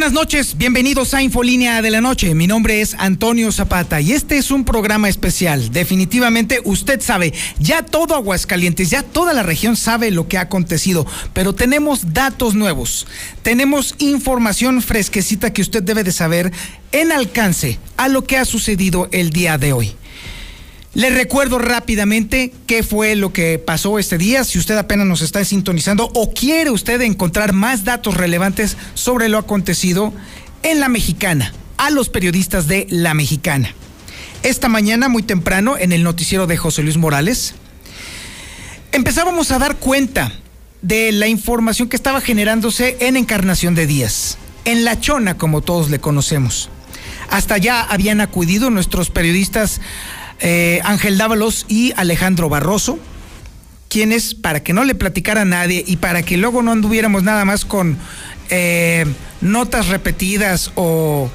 Buenas noches, bienvenidos a Infolínea de la Noche. Mi nombre es Antonio Zapata y este es un programa especial. Definitivamente usted sabe, ya todo Aguascalientes, ya toda la región sabe lo que ha acontecido, pero tenemos datos nuevos, tenemos información fresquecita que usted debe de saber en alcance a lo que ha sucedido el día de hoy. Le recuerdo rápidamente qué fue lo que pasó este día, si usted apenas nos está sintonizando o quiere usted encontrar más datos relevantes sobre lo acontecido en La Mexicana, a los periodistas de La Mexicana. Esta mañana, muy temprano, en el noticiero de José Luis Morales, empezábamos a dar cuenta de la información que estaba generándose en Encarnación de Díaz, en La Chona, como todos le conocemos. Hasta allá habían acudido nuestros periodistas eh, Ángel Dávalos y Alejandro Barroso, quienes, para que no le platicara a nadie y para que luego no anduviéramos nada más con eh, notas repetidas o,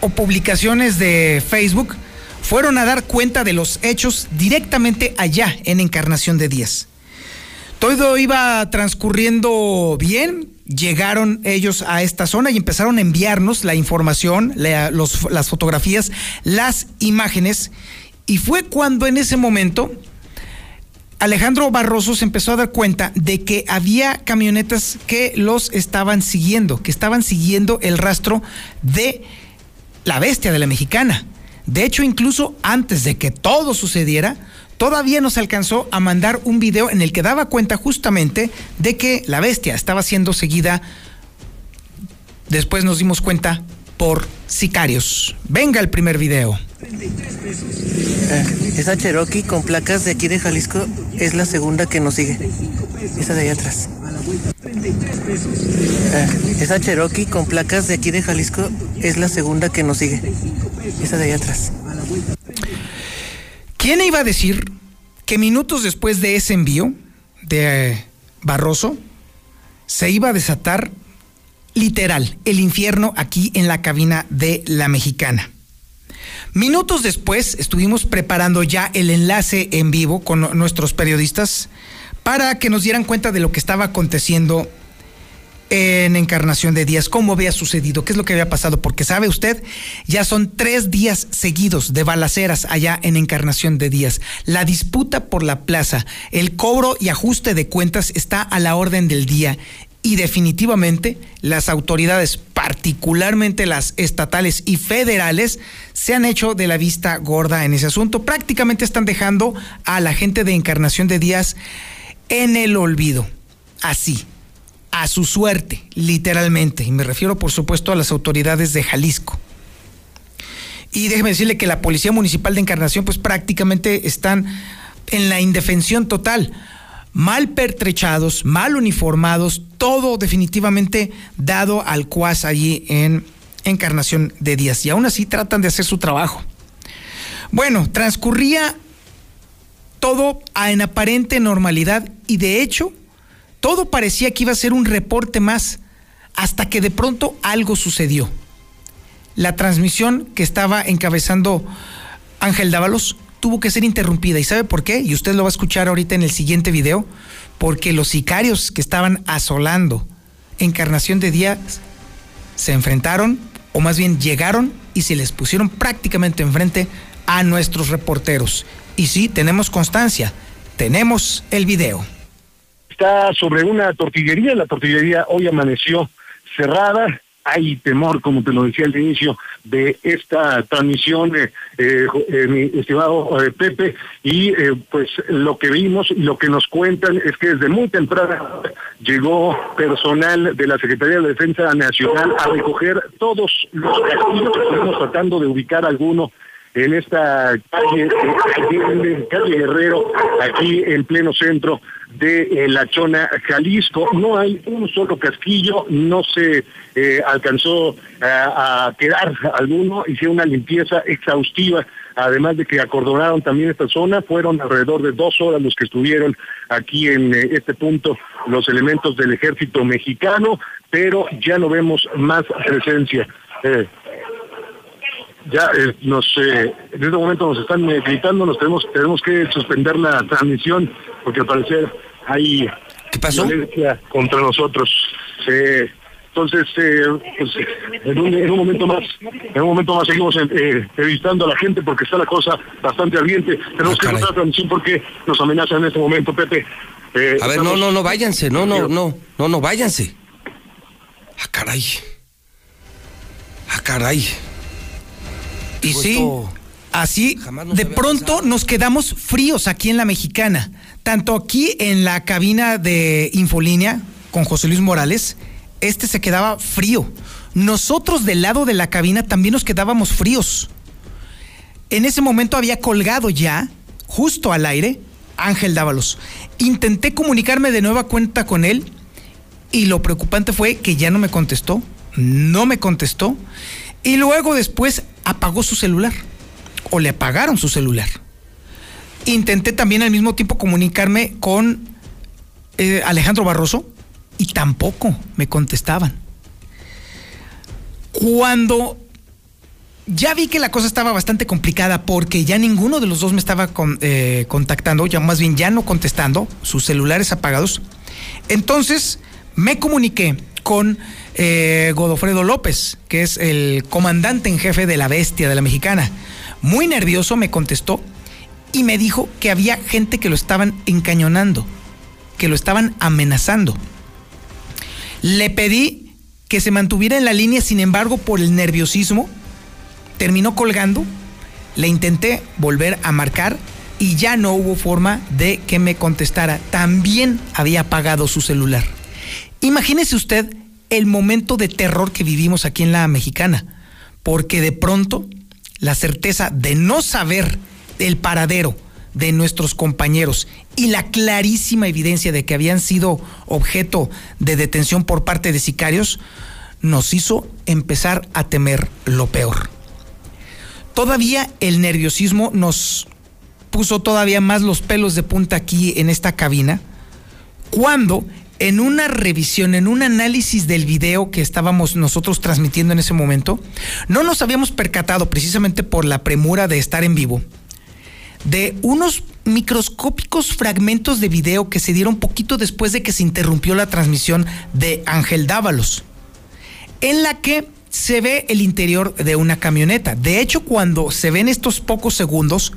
o publicaciones de Facebook, fueron a dar cuenta de los hechos directamente allá en Encarnación de Díaz. Todo iba transcurriendo bien, llegaron ellos a esta zona y empezaron a enviarnos la información, las fotografías, las imágenes. Y fue cuando en ese momento Alejandro Barroso se empezó a dar cuenta de que había camionetas que los estaban siguiendo, que estaban siguiendo el rastro de la bestia de la mexicana. De hecho, incluso antes de que todo sucediera, todavía nos alcanzó a mandar un video en el que daba cuenta justamente de que la bestia estaba siendo seguida. Después nos dimos cuenta por sicarios. Venga el primer video. Eh, esa Cherokee con placas de aquí de Jalisco es la segunda que nos sigue. Esa de ahí atrás. Eh, esa Cherokee con placas de aquí de Jalisco es la segunda que nos sigue. Esa de ahí atrás. ¿Quién iba a decir que minutos después de ese envío de eh, Barroso se iba a desatar literal el infierno aquí en la cabina de la mexicana? Minutos después estuvimos preparando ya el enlace en vivo con nuestros periodistas para que nos dieran cuenta de lo que estaba aconteciendo en Encarnación de Díaz, cómo había sucedido, qué es lo que había pasado, porque sabe usted, ya son tres días seguidos de balaceras allá en Encarnación de Díaz. La disputa por la plaza, el cobro y ajuste de cuentas está a la orden del día y definitivamente las autoridades, particularmente las estatales y federales, se han hecho de la vista gorda en ese asunto. Prácticamente están dejando a la gente de Encarnación de Díaz en el olvido. Así, a su suerte, literalmente. Y me refiero, por supuesto, a las autoridades de Jalisco. Y déjeme decirle que la Policía Municipal de Encarnación, pues prácticamente están en la indefensión total. Mal pertrechados, mal uniformados, todo definitivamente dado al cuas allí en Encarnación de Díaz. Y aún así tratan de hacer su trabajo. Bueno, transcurría todo en aparente normalidad y de hecho todo parecía que iba a ser un reporte más, hasta que de pronto algo sucedió. La transmisión que estaba encabezando Ángel Dávalos tuvo que ser interrumpida. ¿Y sabe por qué? Y usted lo va a escuchar ahorita en el siguiente video. Porque los sicarios que estaban asolando Encarnación de Díaz se enfrentaron, o más bien llegaron y se les pusieron prácticamente enfrente a nuestros reporteros. Y sí, tenemos constancia, tenemos el video está sobre una tortillería. La tortillería hoy amaneció cerrada. Hay temor, como te lo decía al inicio, de esta transmisión, eh, eh, mi estimado eh, Pepe, y pues lo que vimos y lo que nos cuentan es que desde muy temprano llegó personal de la Secretaría de Defensa Nacional a recoger todos los castillos, estamos tratando de ubicar alguno en esta calle, calle Guerrero, aquí en pleno centro de eh, La Chona, Jalisco. No hay un solo casquillo, no se eh, alcanzó eh, a quedar alguno, hicieron una limpieza exhaustiva además de que acordonaron también esta zona, fueron alrededor de dos horas los que estuvieron aquí en eh, este punto los elementos del ejército mexicano, pero ya no vemos más presencia. Eh, ya eh, nos en este momento nos están gritando, nos tenemos tenemos que suspender la transmisión porque al parecer hay ¿Qué pasó? violencia contra nosotros. entonces, pues, en, un, momento más, en un momento más seguimos entrevistando a la gente porque está la cosa bastante ardiente. Tenemos que hacer la transmisión porque nos amenazan en este momento, Pepe. a ver, no, no, no, váyanse, no, no, no, no, no, váyanse. Ah, caray. Ah, caray. Y sí, así de pronto nos quedamos fríos aquí en la mexicana. Tanto aquí en la cabina de Infolínea con José Luis Morales, este se quedaba frío. Nosotros del lado de la cabina también nos quedábamos fríos. En ese momento había colgado ya, justo al aire, Ángel Dávalos. Intenté comunicarme de nueva cuenta con él y lo preocupante fue que ya no me contestó, no me contestó y luego después apagó su celular o le apagaron su celular. Intenté también al mismo tiempo comunicarme con eh, Alejandro Barroso y tampoco me contestaban. Cuando ya vi que la cosa estaba bastante complicada porque ya ninguno de los dos me estaba eh, contactando, ya más bien ya no contestando, sus celulares apagados. Entonces me comuniqué con eh, Godofredo López, que es el comandante en jefe de la bestia de la mexicana. Muy nervioso me contestó y me dijo que había gente que lo estaban encañonando, que lo estaban amenazando. Le pedí que se mantuviera en la línea, sin embargo, por el nerviosismo, terminó colgando, le intenté volver a marcar y ya no hubo forma de que me contestara. También había apagado su celular. Imagínese usted el momento de terror que vivimos aquí en la mexicana, porque de pronto la certeza de no saber el paradero de nuestros compañeros y la clarísima evidencia de que habían sido objeto de detención por parte de sicarios nos hizo empezar a temer lo peor. Todavía el nerviosismo nos puso todavía más los pelos de punta aquí en esta cabina, cuando en una revisión, en un análisis del video que estábamos nosotros transmitiendo en ese momento, no nos habíamos percatado precisamente por la premura de estar en vivo de unos microscópicos fragmentos de video que se dieron poquito después de que se interrumpió la transmisión de Ángel Dávalos, en la que se ve el interior de una camioneta. De hecho, cuando se ven estos pocos segundos,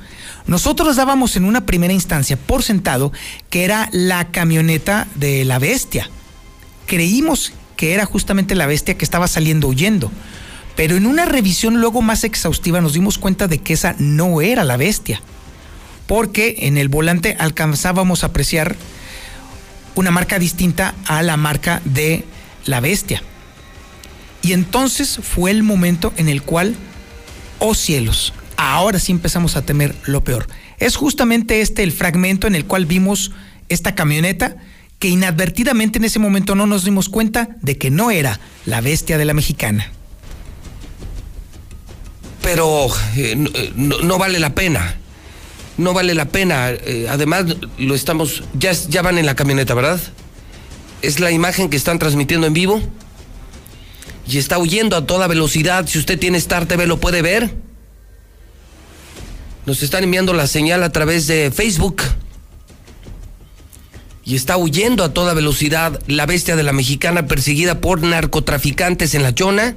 nosotros dábamos en una primera instancia por sentado que era la camioneta de la bestia. Creímos que era justamente la bestia que estaba saliendo huyendo. Pero en una revisión luego más exhaustiva nos dimos cuenta de que esa no era la bestia. Porque en el volante alcanzábamos a apreciar una marca distinta a la marca de la bestia. Y entonces fue el momento en el cual, oh cielos, ahora sí empezamos a temer lo peor. Es justamente este el fragmento en el cual vimos esta camioneta que inadvertidamente en ese momento no nos dimos cuenta de que no era la bestia de la mexicana. Pero eh, eh, no, vale la pena. No vale la pena. Eh, además, lo estamos. Ya, ya van en la camioneta, ¿verdad? Es la imagen que están transmitiendo en vivo y está huyendo a toda velocidad. Si usted tiene Star TV lo puede ver. Nos están enviando la señal a través de Facebook. Y está huyendo a toda velocidad la bestia de la mexicana perseguida por narcotraficantes en la Chona.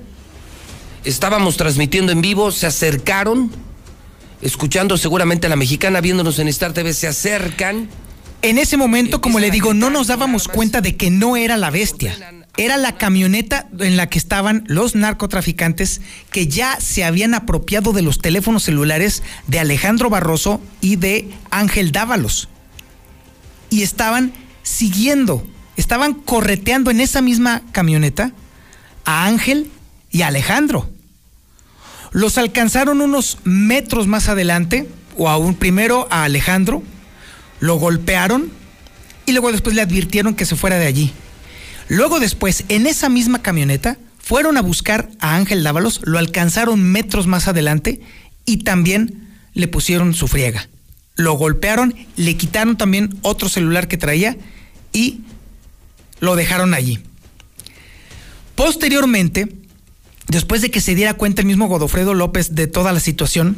Estábamos transmitiendo en vivo, se acercaron, escuchando seguramente a la mexicana, viéndonos en Star TV, se acercan. En ese momento, como le digo, no nos dábamos cuenta de que no era la bestia era la camioneta en la que estaban los narcotraficantes que ya se habían apropiado de los teléfonos celulares de Alejandro Barroso y de Ángel Dávalos. Y estaban siguiendo, estaban correteando en esa misma camioneta a Ángel y a Alejandro. Los alcanzaron unos metros más adelante, o aún primero a Alejandro, lo golpearon y luego después le advirtieron que se fuera de allí. Luego después, en esa misma camioneta, fueron a buscar a Ángel Dávalos, lo alcanzaron metros más adelante y también le pusieron su friega. Lo golpearon, le quitaron también otro celular que traía y lo dejaron allí. Posteriormente, después de que se diera cuenta el mismo Godofredo López de toda la situación,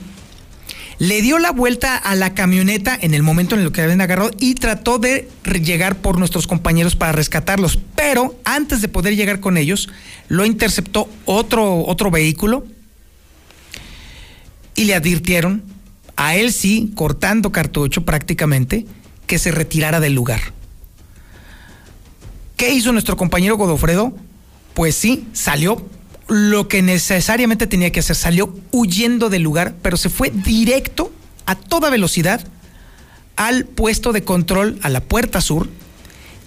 le dio la vuelta a la camioneta en el momento en el que habían agarrado y trató de llegar por nuestros compañeros para rescatarlos. Pero antes de poder llegar con ellos, lo interceptó otro, otro vehículo y le advirtieron, a él sí, cortando cartucho prácticamente, que se retirara del lugar. ¿Qué hizo nuestro compañero Godofredo? Pues sí, salió lo que necesariamente tenía que hacer. Salió huyendo del lugar, pero se fue directo a toda velocidad al puesto de control, a la puerta sur,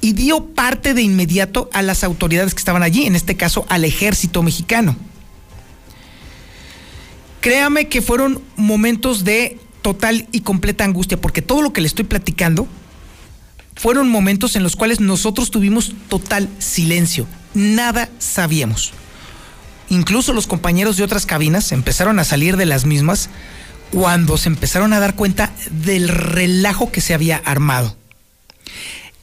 y dio parte de inmediato a las autoridades que estaban allí, en este caso al ejército mexicano. Créame que fueron momentos de total y completa angustia, porque todo lo que le estoy platicando fueron momentos en los cuales nosotros tuvimos total silencio, nada sabíamos. Incluso los compañeros de otras cabinas empezaron a salir de las mismas cuando se empezaron a dar cuenta del relajo que se había armado.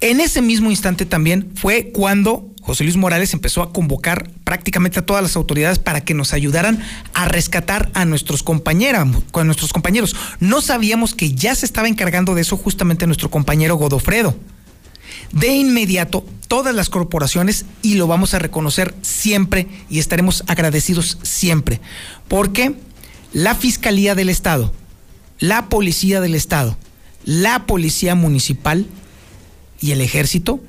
En ese mismo instante también fue cuando José Luis Morales empezó a convocar prácticamente a todas las autoridades para que nos ayudaran a rescatar a nuestros con nuestros compañeros. No sabíamos que ya se estaba encargando de eso justamente nuestro compañero Godofredo de inmediato todas las corporaciones y lo vamos a reconocer siempre y estaremos agradecidos siempre. Porque la Fiscalía del Estado, la Policía del Estado, la Policía Municipal y el Ejército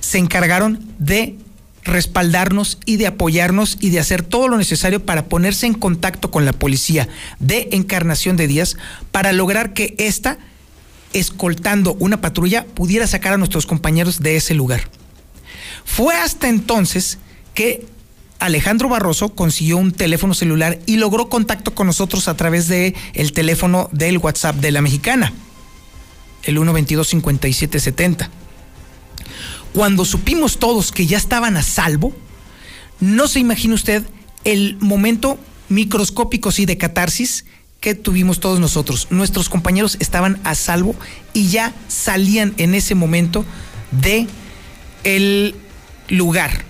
se encargaron de respaldarnos y de apoyarnos y de hacer todo lo necesario para ponerse en contacto con la policía de Encarnación de Díaz para lograr que esta escoltando una patrulla pudiera sacar a nuestros compañeros de ese lugar. Fue hasta entonces que Alejandro Barroso consiguió un teléfono celular y logró contacto con nosotros a través de el teléfono del WhatsApp de la mexicana, el 122-5770. Cuando supimos todos que ya estaban a salvo, no se imagina usted el momento microscópico sí de catarsis que tuvimos todos nosotros. Nuestros compañeros estaban a salvo y ya salían en ese momento de el lugar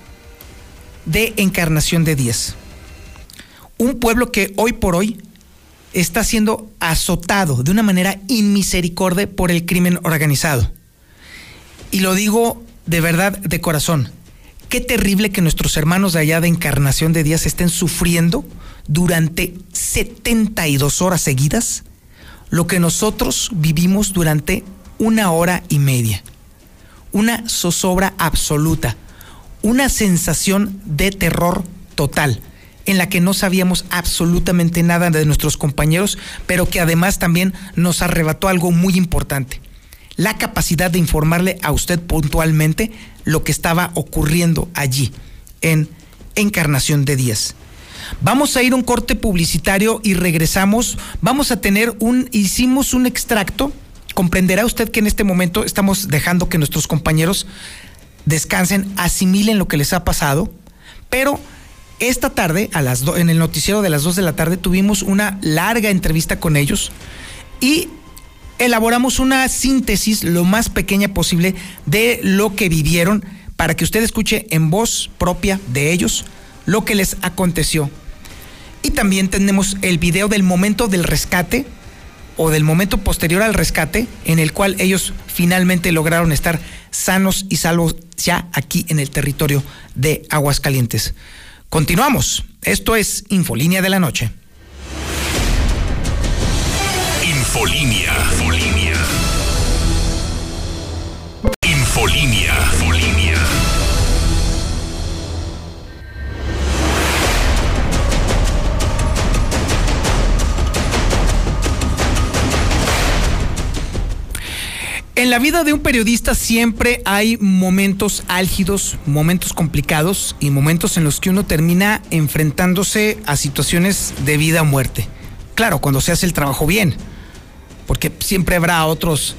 de encarnación de Díaz. Un pueblo que hoy por hoy está siendo azotado de una manera inmisericordia por el crimen organizado. Y lo digo de verdad de corazón. Qué terrible que nuestros hermanos de allá de encarnación de Díaz estén sufriendo durante 72 horas seguidas lo que nosotros vivimos durante una hora y media. Una zozobra absoluta, una sensación de terror total, en la que no sabíamos absolutamente nada de nuestros compañeros, pero que además también nos arrebató algo muy importante, la capacidad de informarle a usted puntualmente lo que estaba ocurriendo allí, en Encarnación de Díaz. Vamos a ir a un corte publicitario y regresamos. Vamos a tener un, hicimos un extracto. Comprenderá usted que en este momento estamos dejando que nuestros compañeros descansen, asimilen lo que les ha pasado, pero esta tarde, a las en el noticiero de las 2 de la tarde, tuvimos una larga entrevista con ellos y elaboramos una síntesis lo más pequeña posible de lo que vivieron para que usted escuche en voz propia de ellos lo que les aconteció. Y también tenemos el video del momento del rescate o del momento posterior al rescate en el cual ellos finalmente lograron estar sanos y salvos ya aquí en el territorio de Aguascalientes. Continuamos. Esto es Infolínea de la Noche. Infolínea. Infolínea. Infolínea. En la vida de un periodista siempre hay momentos álgidos, momentos complicados y momentos en los que uno termina enfrentándose a situaciones de vida o muerte. Claro, cuando se hace el trabajo bien, porque siempre habrá otros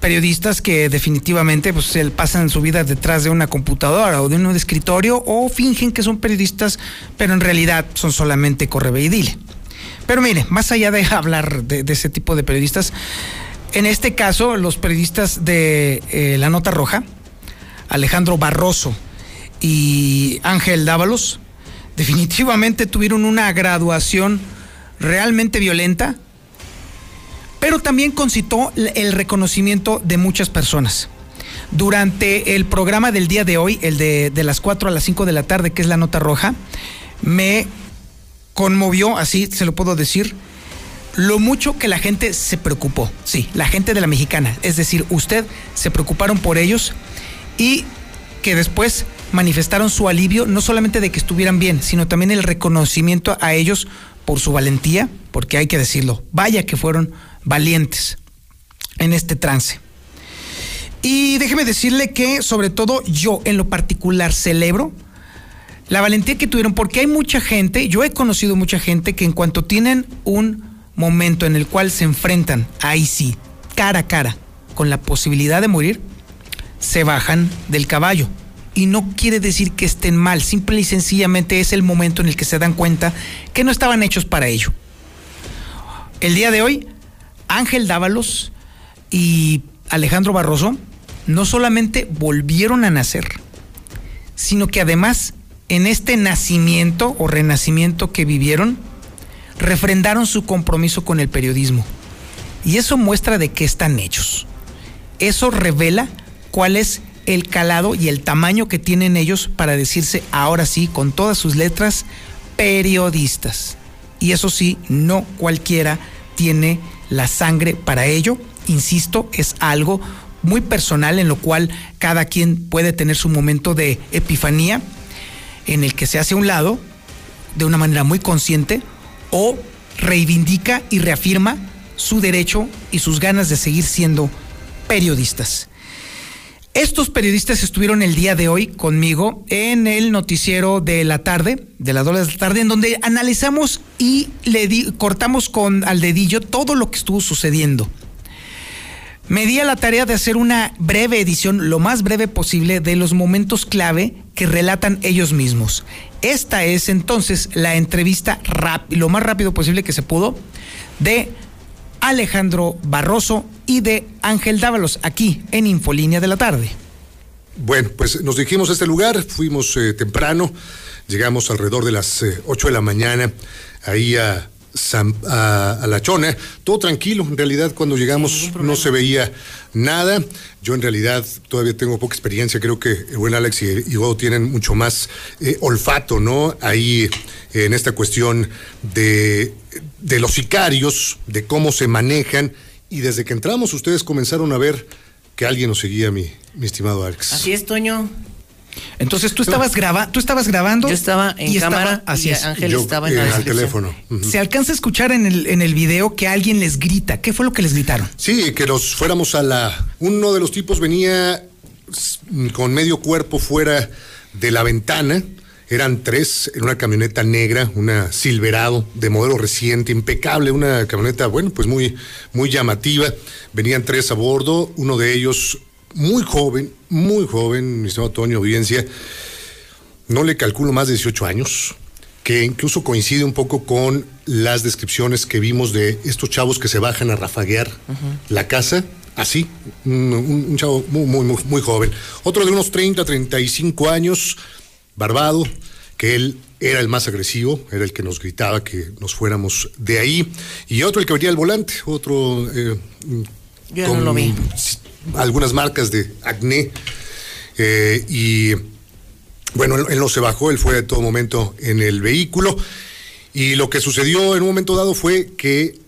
periodistas que definitivamente pues, pasan su vida detrás de una computadora o de un escritorio o fingen que son periodistas, pero en realidad son solamente correveidile. Pero mire, más allá de hablar de, ese tipo de periodistas, en este caso los periodistas de eh, La Nota Roja, Alejandro Barroso y Ángel Dávalos, definitivamente tuvieron una graduación realmente violenta, pero también concitó el reconocimiento de muchas personas. Durante el programa del día de hoy, el de, de las 4 a las 5 de la tarde, que es la nota roja, me conmovió, así se lo puedo decir, lo mucho que la gente se preocupó. Sí, la gente de la mexicana. Es decir, usted se preocuparon por ellos y que después manifestaron su alivio, no solamente de que estuvieran bien, sino también el reconocimiento a ellos por su valentía, porque hay que decirlo, vaya que fueron valientes en este trance. Y déjeme decirle que sobre todo yo en lo particular celebro la valentía que tuvieron, porque hay mucha gente, yo he conocido mucha gente que en cuanto tienen un momento en el cual se enfrentan, ahí sí, cara a cara, con la posibilidad de morir, se bajan del caballo. Y no quiere decir que estén mal, simple y sencillamente es el momento en el que se dan cuenta que no estaban hechos para ello. El día de hoy, Ángel Dávalos y Alejandro Barroso no solamente volvieron a nacer, sino que además en este nacimiento o renacimiento que vivieron, refrendaron su compromiso con el periodismo. Y eso muestra de qué están hechos. Eso revela cuál es el calado y el tamaño que tienen ellos para decirse ahora sí, con todas sus letras, periodistas. Y eso sí, no cualquiera tiene la sangre para ello. Insisto, es algo muy personal en lo cual cada quien puede tener su momento de epifanía en el que se hace a un lado de una manera muy consciente o reivindica y reafirma su derecho y sus ganas de seguir siendo periodistas. Estos periodistas estuvieron el día de hoy conmigo en el noticiero de la tarde, de las dos de la tarde, en donde analizamos y le cortamos con al dedillo todo lo que estuvo sucediendo me di a la tarea de hacer una breve edición, lo más breve posible, de los momentos clave que relatan ellos mismos. Esta es entonces la entrevista lo más rápido posible que se pudo de Alejandro Barroso y de Ángel Dávalos aquí en Infolínea de la tarde. Bueno, pues nos dijimos a este lugar, fuimos eh, temprano, llegamos alrededor de las 8 eh, de la mañana ahí a a, La Chona, todo tranquilo, en realidad cuando llegamos no se veía nada, yo en realidad todavía tengo poca experiencia, creo que el buen Alex y, y tienen mucho más eh, olfato, ¿no? Ahí eh, en esta cuestión de, de los sicarios, de cómo se manejan, y desde que entramos ustedes comenzaron a ver que alguien nos seguía, mi, mi estimado Alex. Así es, Toño. Entonces tú estabas grabando, tú estabas grabando. Yo estaba en cámara y Ángel estaba en el teléfono. Se alcanza a escuchar en el, en el video que alguien les grita. ¿Qué fue lo que les gritaron? Sí, que nos fuéramos a la. Uno de los tipos venía con medio cuerpo fuera de la ventana. Eran tres en una camioneta negra, una Silverado de modelo reciente, impecable, una camioneta, bueno, pues muy, muy llamativa. Venían tres a bordo, uno de ellos muy joven, muy joven, mi estimado Toño, audiencia, no le calculo más de 18 años, que incluso coincide un poco con las descripciones que vimos de estos chavos que se bajan a rafaguear la casa, así, un, chavo muy, muy, muy, joven. Otro de unos 30, 35 años, barbado, que él era el más agresivo, era el que nos gritaba que nos fuéramos de ahí, y otro el que venía al volante, otro... Eh, Yo no lo vi algunas marcas de acné. Eh, y bueno, él, no se bajó, él fue de todo momento en el vehículo. Y lo que sucedió en un momento dado fue que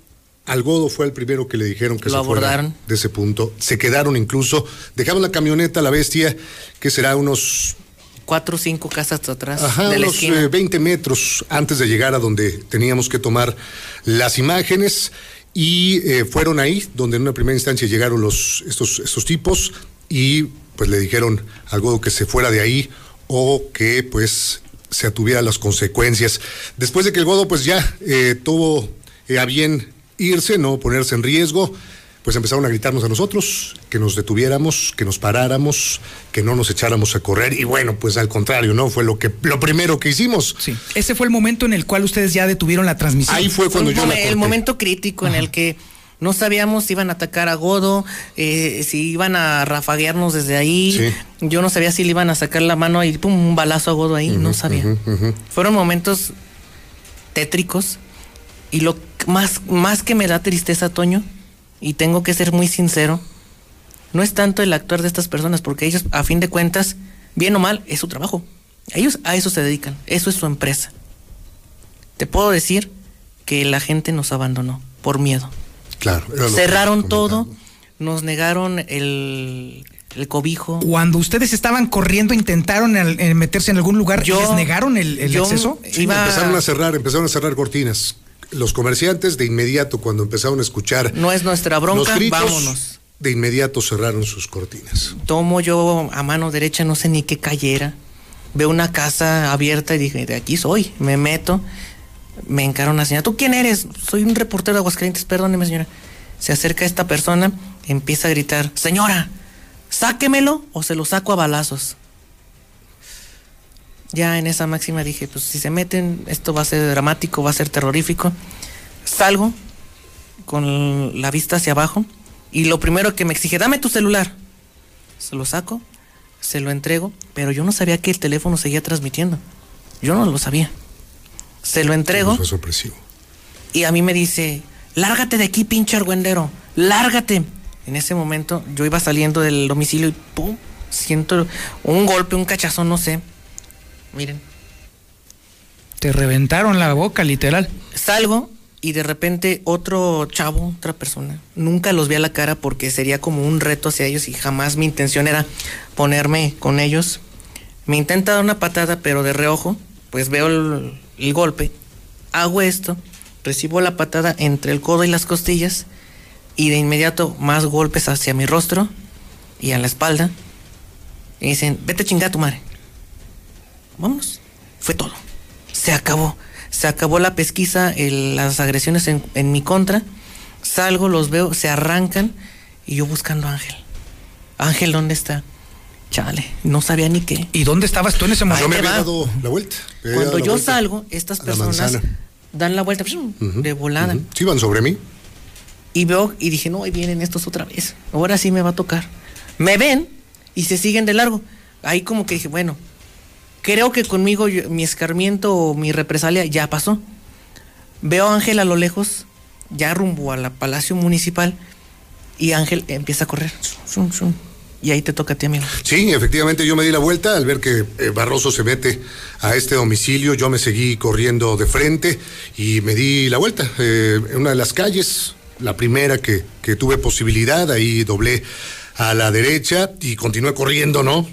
al Godo fue el primero que le dijeron que se abordaron de ese punto. Se quedaron incluso, dejaron la camioneta, la bestia, que será unos cuatro o cinco casas atrás. Ajá, de unos 20 eh, metros antes de llegar a donde teníamos que tomar las imágenes. Y eh, fueron ahí donde en una primera instancia llegaron los, estos, estos tipos y pues le dijeron algo que se fuera de ahí o que pues se atuviera las consecuencias. Después de que el Godo pues ya eh, tuvo eh, a bien irse, no ponerse en riesgo, pues empezaron a gritarnos a nosotros, que nos detuviéramos, que nos paráramos, que no nos echáramos a correr y bueno, pues al contrario, ¿no? Fue lo que lo primero que hicimos. Sí. Ese fue el momento en el cual ustedes ya detuvieron la transmisión. Ahí fue cuando Fue yo la el momento crítico en el que no sabíamos si iban a atacar a Godo, eh, si iban a rafaguearnos desde ahí. Sí. Yo no sabía si le iban a sacar la mano y pum, un balazo a Godo ahí, no sabía. Fueron momentos tétricos y lo más, más que me da tristeza, Toño, y tengo que ser muy sincero, no es tanto el actuar de estas personas, porque ellos, a fin de cuentas, bien o mal, es su trabajo. Ellos a eso se dedican, eso es su empresa. Te puedo decir que la gente nos abandonó por miedo. Claro. Cerraron todo, nos negaron el, el cobijo. Cuando ustedes estaban corriendo, intentaron el- el meterse en algún lugar, Yo- ¿les negaron el, el yo- acceso? Sí, empezaron a cerrar, empezaron a cerrar cortinas. Los comerciantes de inmediato cuando empezaron a escuchar No es nuestra bronca, los gritos, vámonos. de inmediato cerraron sus cortinas. Tomo yo a mano derecha, no sé ni qué calle era. Veo una casa abierta y dije, de aquí soy. Me meto, me encara una señora. ¿Tú quién eres? Soy un reportero de Aguascalientes, perdóneme señora. Se acerca esta persona, empieza a gritar, señora, sáquemelo o se lo saco a balazos. Ya en esa máxima dije, pues si se meten, esto va a ser dramático, va a ser terrorífico. Salgo con la vista hacia abajo y lo primero que me exige, dame tu celular. Se lo saco, se lo entrego, pero yo no sabía que el teléfono seguía transmitiendo. Yo no lo sabía. Se lo entrego Fue sorpresivo. y a mí me dice, lárgate de aquí, pinche argüendero, lárgate. En ese momento yo iba saliendo del domicilio y pum, siento un golpe, un cachazón, no sé. Miren, Te reventaron la boca, literal. salgo y de repente otro chavo, otra persona, nunca los vi a la cara porque sería como un reto hacia ellos y jamás mi intención era ponerme con ellos. Me intenta dar una patada, pero de reojo, pues veo el, el golpe, hago esto, recibo la patada entre el codo y las costillas y de inmediato más golpes hacia mi rostro y a la espalda. Y dicen, vete a chingar a tu madre. Vámonos. Fue todo. Se acabó. Se acabó la pesquisa, el- las agresiones en, en mi contra. Salgo, los veo, se arrancan y yo buscando a Ángel. Ángel, ¿dónde está? Chale, no sabía ni qué. ¿Y dónde estabas tú en ese Ahí Yo momento? me había dado la vuelta. Cuando la yo vuelta salgo, estas la personas dan la vuelta de volada. Sí, iban sobre mí. Y veo y dije, no, ahí vienen estos otra vez. Ahora sí me va a tocar. Me ven y se siguen de largo. Ahí como que dije, bueno, creo que conmigo yo- mi escarmiento o mi represalia ya pasó. Veo a Ángel a lo lejos, ya rumbo a la Palacio Municipal, y Ángel empieza a correr. Y ahí te toca a ti, amigo. Sí, efectivamente yo me di la vuelta al ver que eh, Barroso se mete a este domicilio, yo me seguí corriendo de frente y me di la vuelta eh, en una de las calles, la primera que, que tuve posibilidad, ahí doblé a la derecha y continué corriendo, ¿no?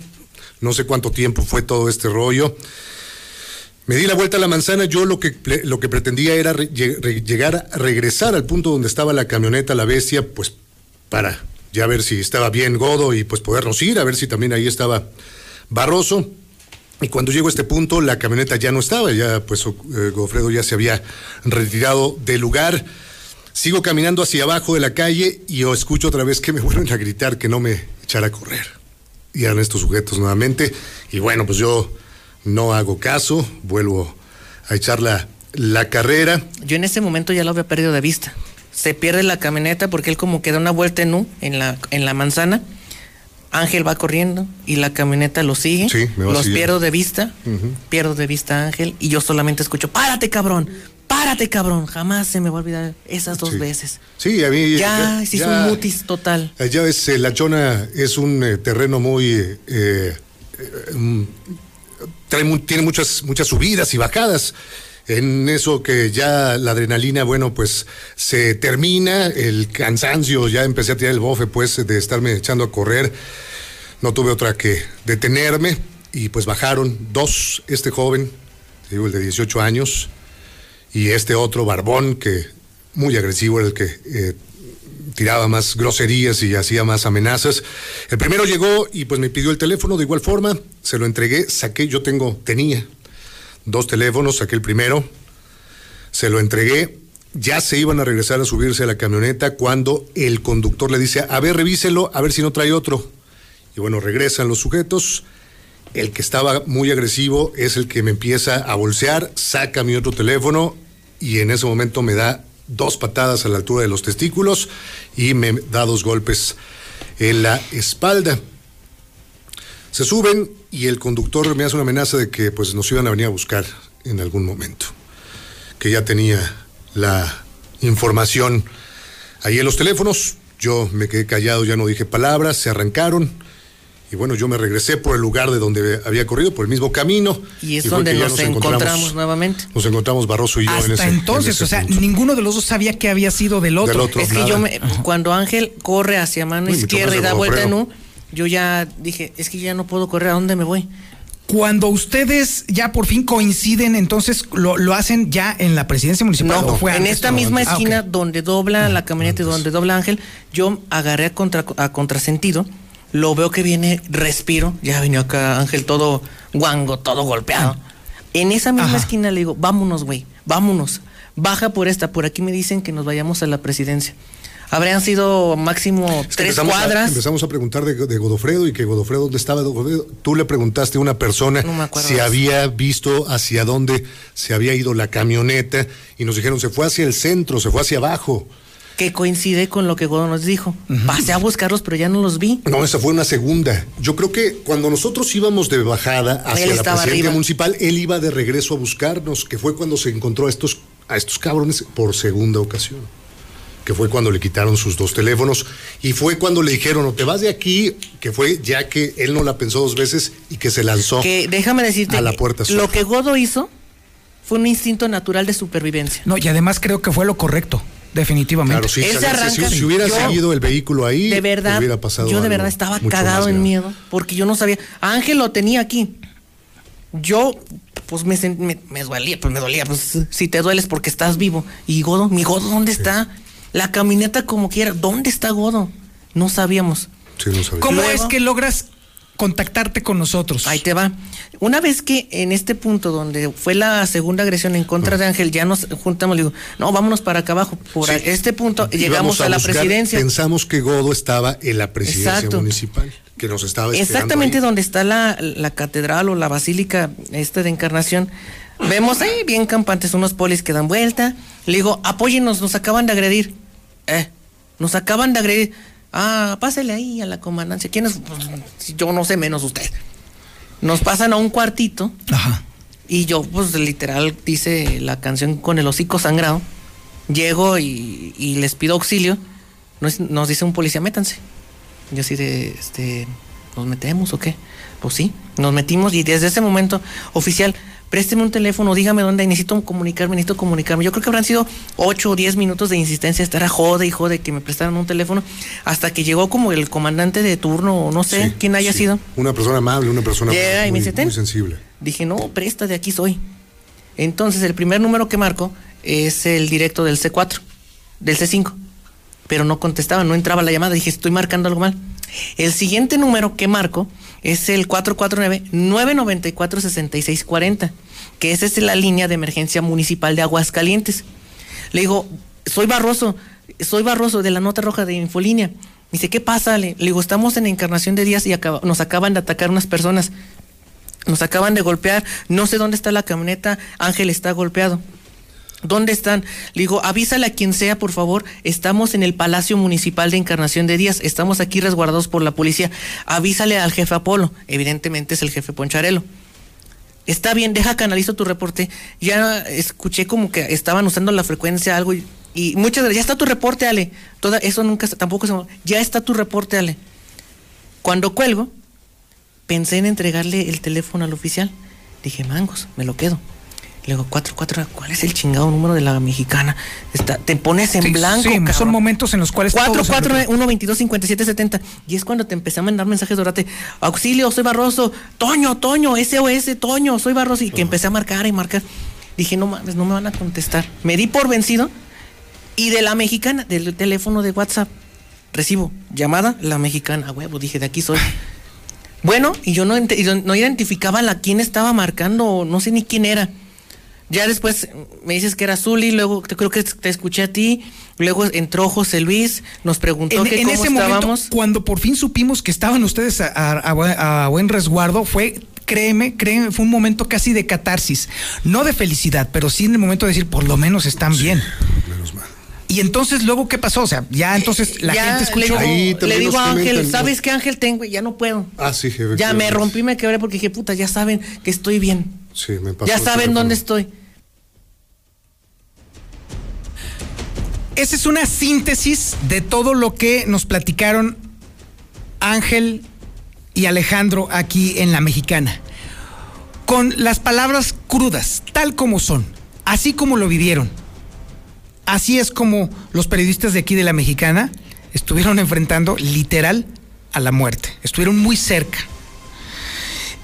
No sé cuánto tiempo fue todo este rollo. Me di la vuelta a la manzana, yo lo que, lo que pretendía era re- re- llegar regresar al punto donde estaba la camioneta, la bestia, pues para ya ver si estaba bien Godo y pues podernos ir, a ver si también ahí estaba Barroso. Y cuando llego a este punto, la camioneta ya no estaba, ya pues eh, Godofredo ya se había retirado del lugar. Sigo caminando hacia abajo de la calle y escucho otra vez que me vuelven a gritar que no me echara a correr. Y eran estos sujetos nuevamente. Y bueno, pues yo no hago caso, vuelvo a echar la, la carrera. Yo en ese momento ya lo había perdido de vista. Se pierde la camioneta porque él como que da una vuelta en U en la, en la manzana. Ángel va corriendo y la camioneta lo sigue. Sí, me va Los siguiendo. pierdo de vista. Pierdo de vista a Ángel y yo solamente escucho, párate cabrón, párate cabrón. Jamás se me va a olvidar esas dos Sí. veces. Sí, a mí Ya, se hizo un mutis total. Ya ves, eh, La Chona es un eh, terreno muy... eh, eh, mm, trae tiene muchas, muchas subidas y bajadas. En eso que ya la adrenalina, bueno, pues se termina, el cansancio, ya empecé a tirar el bofe, pues, de estarme echando a correr. No tuve otra que detenerme y pues bajaron dos, este joven, digo, el de 18 años, y este otro barbón que muy agresivo era el que eh, tiraba más groserías y hacía más amenazas. El primero llegó y pues me pidió el teléfono de igual forma, se lo entregué, saqué, yo tengo, tenía dos teléfonos, saqué el primero, se lo entregué ya se iban a regresar a subirse a la camioneta cuando el conductor le dice, a ver, revíselo, a ver si no trae otro. Y bueno, regresan los sujetos. El que estaba muy agresivo es el que me empieza a bolsear, saca mi otro teléfono y en ese momento me da dos patadas a la altura de los testículos y me da dos golpes en la espalda. Se suben y el conductor me hace una amenaza de que pues nos iban a venir a buscar en algún momento, que ya tenía la información ahí en los teléfonos. Yo me quedé callado, ya no dije palabras, se arrancaron y bueno, yo me regresé por el lugar de donde había corrido, por el mismo camino. Y es donde nos, encontramos, nuevamente. Nos encontramos Barroso y yo en ese entonces, o sea, ninguno de los dos sabía que había sido del otro. es que yo, me, cuando Ángel corre hacia mano izquierda y da vuelta en U, yo ya dije, es que ya no puedo correr, ¿a dónde me voy? Cuando ustedes ya por fin coinciden, entonces lo, lo hacen ya en la presidencia municipal. No, fue en esta misma ah, esquina donde dobla la camioneta y donde dobla Ángel, yo agarré a, contra, a contrasentido lo veo que viene, respiro, ya vino acá Ángel todo guango, todo golpeado. En esa misma esquina le digo, vámonos, güey, vámonos. Baja por esta, por aquí me dicen que nos vayamos a la presidencia. Habrían sido máximo tres cuadras. empezamos a preguntar de, Godofredo y que Godofredo, ¿dónde estaba Godofredo? Tú le preguntaste a una persona si había visto hacia dónde se había ido la camioneta y nos dijeron, se fue hacia el centro, se fue hacia abajo que coincide con lo que Godo nos dijo. Pasé a buscarlos, pero ya no los vi. No, esa fue una segunda. Yo creo que cuando nosotros íbamos de bajada hacia la presidencia municipal, él iba de regreso a buscarnos, que fue cuando se encontró a estos, a estos cabrones por segunda ocasión. Que fue cuando le quitaron sus dos teléfonos. Y fue cuando le dijeron, no te vas de aquí, que fue ya que él no la pensó dos veces y que se lanzó que, déjame decirte, a la puerta. Lo que Godo hizo fue un instinto natural de supervivencia. No, y además creo que fue lo correcto. Definitivamente. Claro, si, hubiera seguido el vehículo ahí, de verdad, hubiera pasado yo de verdad estaba cagado en miedo porque yo no sabía. Ángel lo tenía aquí. Yo, pues me, me, dolía, pues me dolía. Pues si te dueles porque estás vivo. Y Godo, mi Godo, ¿dónde está? La camioneta como quiera, ¿dónde está Godo? No sabíamos. Sí, no sabía. ¿Cómo es que logras contactarte con nosotros. Ahí te va. Una vez que en este punto donde fue la segunda agresión en contra de Ángel, ya nos juntamos, le digo, no, vámonos para acá abajo. Por este punto llegamos a, la presidencia. Pensamos que Godo estaba en la presidencia municipal, que nos estaba Exactamente donde está la, la, catedral o la basílica este de Encarnación. Vemos ahí bien campantes unos polis que dan vuelta. Le digo, apóyenos, nos acaban de agredir. Eh, nos acaban de agredir. Ah, pásele ahí a la comandancia. ¿Quién es? Pues, yo no sé menos usted. Nos pasan a un cuartito. Ajá. Y yo, pues literal, dice la canción con el hocico sangrado. Llego y, les pido auxilio. Nos, nos, dice un policía, métanse. Yo así de, este, ¿nos metemos o qué? Pues sí, nos metimos y desde ese momento, oficial, présteme un teléfono, dígame dónde, necesito comunicarme, necesito comunicarme. Yo creo que habrán sido 8 o 10 minutos de insistencia, estar a jode y jode que me prestaran un teléfono, hasta que llegó como el comandante de turno, o no sé quién haya sido. Una persona amable, una persona muy, sensible. Dije, no, presta, de aquí soy. Entonces, el primer número que marco es el directo del C4, del C5, pero no contestaba, no entraba la llamada, dije, estoy marcando algo mal. El siguiente número que marco es el 449-994-6640, que esa es la línea de emergencia municipal de Aguascalientes. Le digo, soy Barroso, soy Barroso de la nota roja de Infolínea. Me dice, ¿qué pasa? Le, digo, estamos en la encarnación de días y nos acaban de atacar unas personas. Nos acaban de golpear, no sé dónde está la camioneta, Ángel está golpeado. ¿Dónde están? Le digo, avísale a quien sea, por favor. Estamos en el Palacio Municipal de Encarnación de Díaz. Estamos aquí resguardados por la policía. Avísale al jefe Apolo. Evidentemente es el jefe Poncharelo. Está bien, deja canalizo tu reporte. Ya escuché como que estaban usando la frecuencia, algo. Y, muchas veces, ya está tu reporte, Ale. Toda, eso nunca, tampoco se. Ya está tu reporte, Ale. Cuando cuelgo, pensé en entregarle el teléfono al oficial. Dije, mangos, me lo quedo. Le digo, 4, 4, ¿cuál es el chingado número de la mexicana? Está, te pones en blanco. Sí, son momentos en los cuales. 4, 4, 1, 22, 57, 70. Y es cuando te empecé a mandar mensajes durante auxilio, soy Barroso, Toño, Toño, SOS, Toño, soy Barroso. Y que empecé a marcar y marcar. Dije, no mames, no me van a contestar. Me di por vencido. Y de la mexicana, del teléfono de WhatsApp, recibo llamada, la mexicana. huevo, dije, de aquí soy. Bueno, y yo no, no identificaba a quién estaba marcando, no sé ni quién era. Ya después me dices que era Zuli, luego te, creo que te escuché a ti, luego entró José Luis, nos preguntó en, que en cómo ese estábamos. momento, cuando por fin supimos que estaban ustedes a, a- a buen resguardo, fue, créeme, créeme, fue un momento casi de catarsis. No de felicidad, pero sí en el momento de decir, por lo menos están bien. Menos mal. Y entonces, luego, ¿qué pasó? O sea, ya entonces la Ya gente escuchó. Le digo, le digo a Ángel, comentan, ¿sabes qué Ángel tengo? Ya no puedo. Ah, sí, Ya me rompí, me quebré porque dije, puta, ya saben que estoy bien. Sí, me pasó Ya saben dónde estoy. Esa es una síntesis de todo lo que nos platicaron Ángel y Alejandro aquí en La Mexicana. Con las palabras crudas, tal como son, así como lo vivieron. Así es como los periodistas de aquí de La Mexicana estuvieron enfrentando literal a la muerte. Estuvieron muy cerca.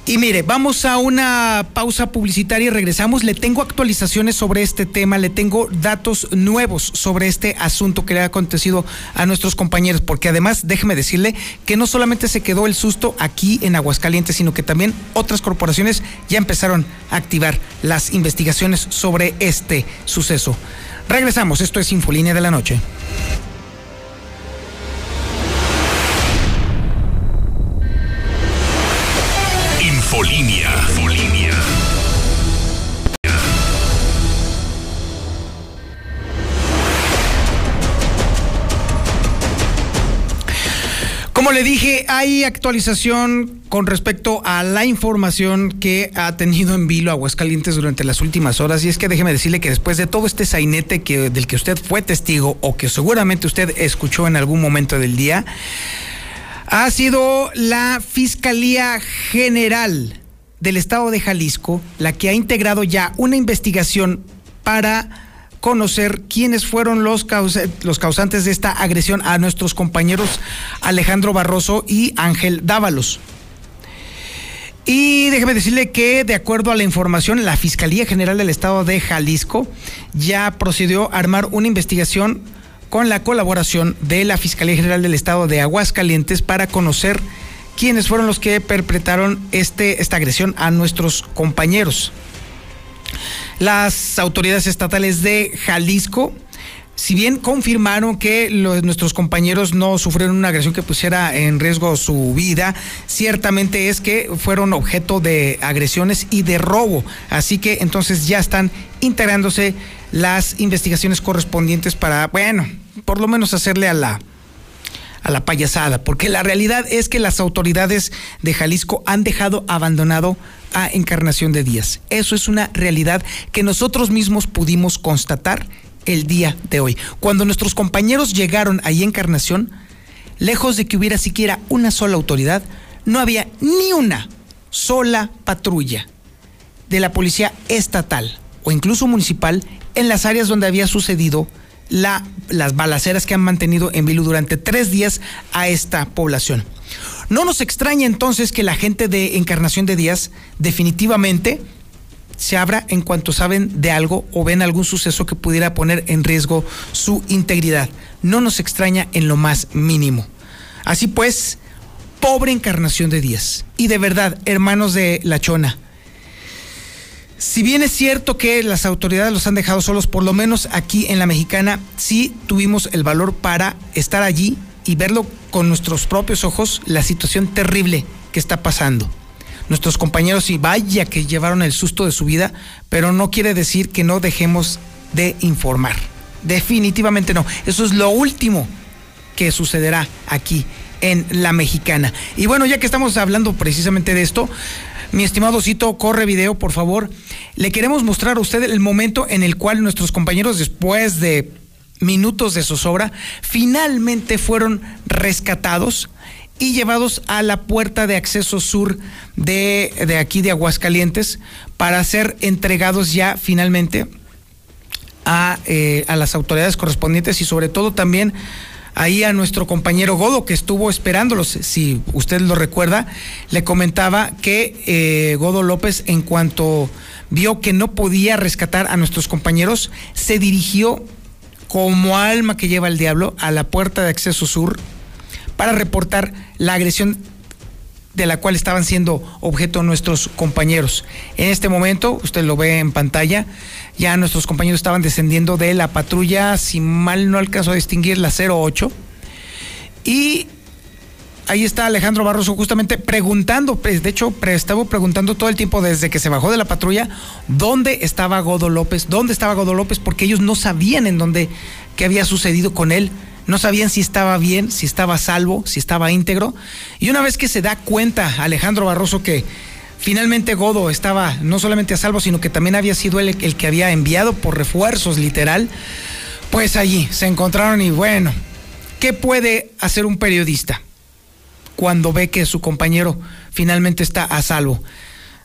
Y mire, vamos a una pausa publicitaria y regresamos. Le tengo actualizaciones sobre este tema, le tengo datos nuevos sobre este asunto que le ha acontecido a nuestros compañeros, porque además déjeme decirle que no solamente se quedó el susto aquí en Aguascalientes, sino que también otras corporaciones ya empezaron a activar las investigaciones sobre este suceso. Regresamos, esto es Infolínea de la Noche. Como le dije, hay actualización con respecto a la información que ha tenido en vilo Aguascalientes durante las últimas horas. Y es que déjeme decirle que después de todo este sainete del que usted fue testigo o que seguramente usted escuchó en algún momento del día, ha sido la Fiscalía General del Estado de Jalisco la que ha integrado ya una investigación para conocer quiénes fueron los, causa- los causantes de esta agresión a nuestros compañeros Alejandro Barroso y Ángel Dávalos. Y déjeme decirle que, de acuerdo a la información, la Fiscalía General del Estado de Jalisco ya procedió a armar una investigación con la colaboración de la Fiscalía General del Estado de Aguascalientes para conocer quiénes fueron los que perpetraron este, esta agresión a nuestros compañeros. Las autoridades estatales de Jalisco, si bien confirmaron que nuestros compañeros no sufrieron una agresión que pusiera en riesgo su vida, ciertamente es que fueron objeto de agresiones y de robo. Así que entonces ya están integrándose las investigaciones correspondientes para, bueno, por lo menos hacerle a la, a la payasada, porque la realidad es que las autoridades de Jalisco han dejado abandonado a Encarnación de Díaz. Eso es una realidad que nosotros mismos pudimos constatar el día de hoy. Cuando nuestros compañeros llegaron ahí a Encarnación, lejos de que hubiera siquiera una sola autoridad, no había ni una sola patrulla de la policía estatal o incluso municipal en las áreas donde había sucedido la- las balaceras que han mantenido en vilo durante tres días a esta población. No nos extraña entonces que la gente de Encarnación de Díaz definitivamente se abra en cuanto saben de algo o ven algún suceso que pudiera poner en riesgo su integridad. No nos extraña en lo más mínimo. Así pues, pobre Encarnación de Díaz. Y de verdad, hermanos de La Chona, si bien es cierto que las autoridades los han dejado solos, por lo menos aquí en la mexicana, sí tuvimos el valor para estar allí y verlo con nuestros propios ojos, la situación terrible que está pasando. Nuestros compañeros, y vaya que llevaron el susto de su vida, pero no quiere decir que no dejemos de informar. Definitivamente no. Eso es lo último que sucederá aquí en la mexicana. Y bueno, ya que estamos hablando precisamente de esto, mi estimado Cito, corre video, por favor. Le queremos mostrar a usted el momento en el cual nuestros compañeros, después de minutos de zozobra, finalmente fueron rescatados y llevados a la puerta de acceso sur de, de aquí de Aguascalientes para ser entregados ya finalmente a, eh, a las autoridades correspondientes y sobre todo también ahí a nuestro compañero Godo que estuvo esperándolos. Si usted lo recuerda, le comentaba que eh, Godo López en cuanto vio que no podía rescatar a nuestros compañeros, se dirigió como alma que lleva el diablo a la puerta de acceso sur para reportar la agresión de la cual estaban siendo objeto nuestros compañeros. En este momento, usted lo ve en pantalla, ya nuestros compañeros estaban descendiendo de la patrulla, si mal no alcanzo a distinguir, la 08. Y ahí está Alejandro Barroso justamente preguntando, pues, de hecho, estaba preguntando todo el tiempo desde que se bajó de la patrulla, dónde estaba Godo López, dónde estaba Godo López, porque ellos no sabían en dónde, qué había sucedido con él. No sabían si estaba bien, si estaba salvo, si estaba íntegro. Y una vez que se da cuenta Alejandro Barroso que finalmente Godo estaba no solamente a salvo, sino que también había sido él el que había enviado por refuerzos, literal, pues allí se encontraron y bueno, ¿qué puede hacer un periodista cuando ve que su compañero finalmente está a salvo?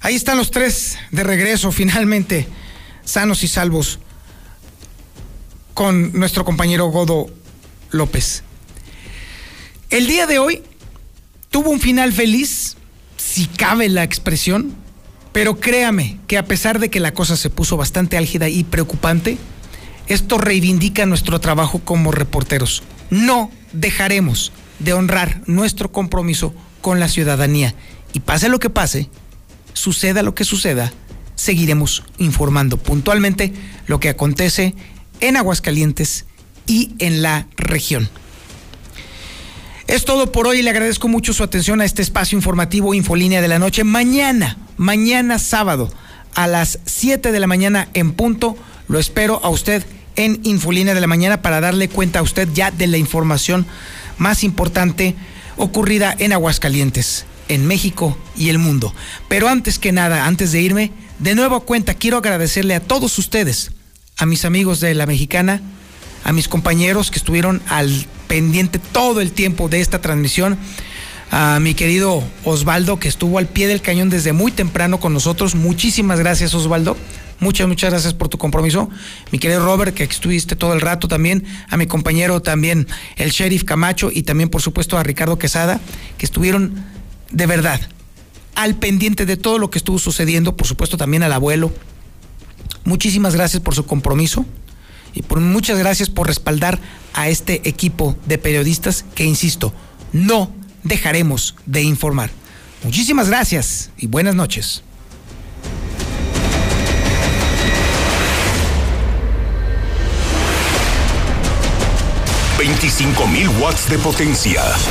Ahí están los tres de regreso, finalmente sanos y salvos, con nuestro compañero Godo López. El día de hoy tuvo un final feliz, si cabe la expresión, pero créame que a pesar de que la cosa se puso bastante álgida y preocupante, esto reivindica nuestro trabajo como reporteros. No dejaremos de honrar nuestro compromiso con la ciudadanía. Y pase lo que pase, suceda lo que suceda, seguiremos informando puntualmente lo que acontece en Aguascalientes y en la región. Es todo por hoy. Le agradezco mucho su atención a este espacio informativo Infolínea de la Noche. Mañana, mañana sábado, a las 7 de la mañana en punto, lo espero a usted en Infolínea de la Mañana para darle cuenta a usted ya de la información más importante ocurrida en Aguascalientes, en México y el mundo. Pero antes que nada, antes de irme, de nuevo cuenta, quiero agradecerle a todos ustedes, a mis amigos de la Mexicana, a mis compañeros que estuvieron al pendiente todo el tiempo de esta transmisión, a mi querido Osvaldo que estuvo al pie del cañón desde muy temprano con nosotros. Muchísimas gracias Osvaldo. Muchas, muchas gracias por tu compromiso. Mi querido Robert, que estuviste todo el rato también. A mi compañero también, el sheriff Camacho, y también, por supuesto, a Ricardo Quesada, que estuvieron de verdad al pendiente de todo lo que estuvo sucediendo. Por supuesto, también al abuelo. Muchísimas gracias por su compromiso y por muchas gracias por respaldar a este equipo de periodistas que, insisto, no dejaremos de informar. Muchísimas gracias y buenas noches. 25.000 watts de potencia.